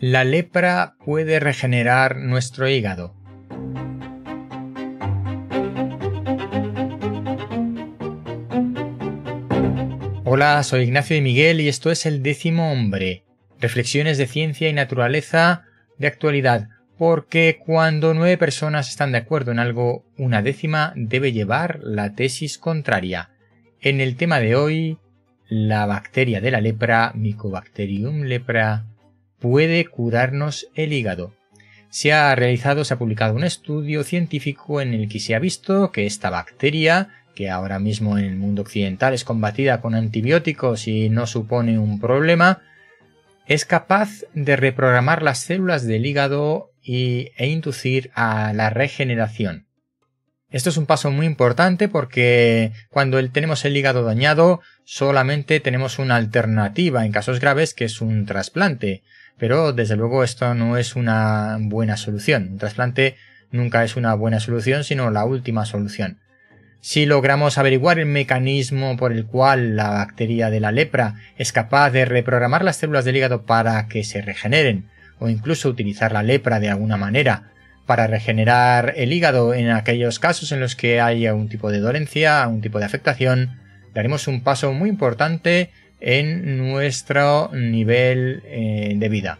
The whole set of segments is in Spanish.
La lepra puede regenerar nuestro hígado. Hola, soy Ignacio de Miguel y esto es El décimo hombre. Reflexiones de ciencia y naturaleza de actualidad, porque cuando nueve personas están de acuerdo en algo, una décima debe llevar la tesis contraria. En el tema de hoy, la bacteria de la lepra, Mycobacterium lepra, puede curarnos el hígado. Se ha realizado, se ha publicado un estudio científico en el que se ha visto que esta bacteria, que ahora mismo en el mundo occidental es combatida con antibióticos y no supone un problema, es capaz de reprogramar las células del hígado y, e inducir a la regeneración. Esto es un paso muy importante porque cuando tenemos el hígado dañado solamente tenemos una alternativa en casos graves que es un trasplante. Pero desde luego esto no es una buena solución. Un trasplante nunca es una buena solución sino la última solución. Si logramos averiguar el mecanismo por el cual la bacteria de la lepra es capaz de reprogramar las células del hígado para que se regeneren, o incluso utilizar la lepra de alguna manera para regenerar el hígado en aquellos casos en los que haya un tipo de dolencia, un tipo de afectación, daremos un paso muy importante en nuestro nivel eh, de vida.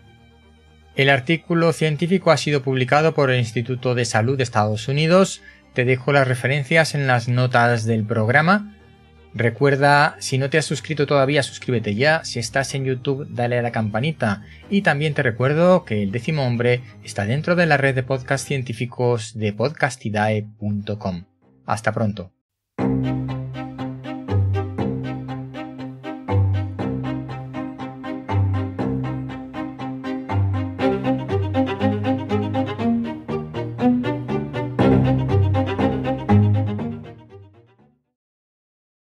El artículo científico ha sido publicado por el Instituto de Salud de Estados Unidos te dejo las referencias en las notas del programa. Recuerda, si no te has suscrito todavía, suscríbete ya. Si estás en YouTube, dale a la campanita. Y también te recuerdo que el décimo hombre está dentro de la red de podcast científicos de podcastidae.com. Hasta pronto.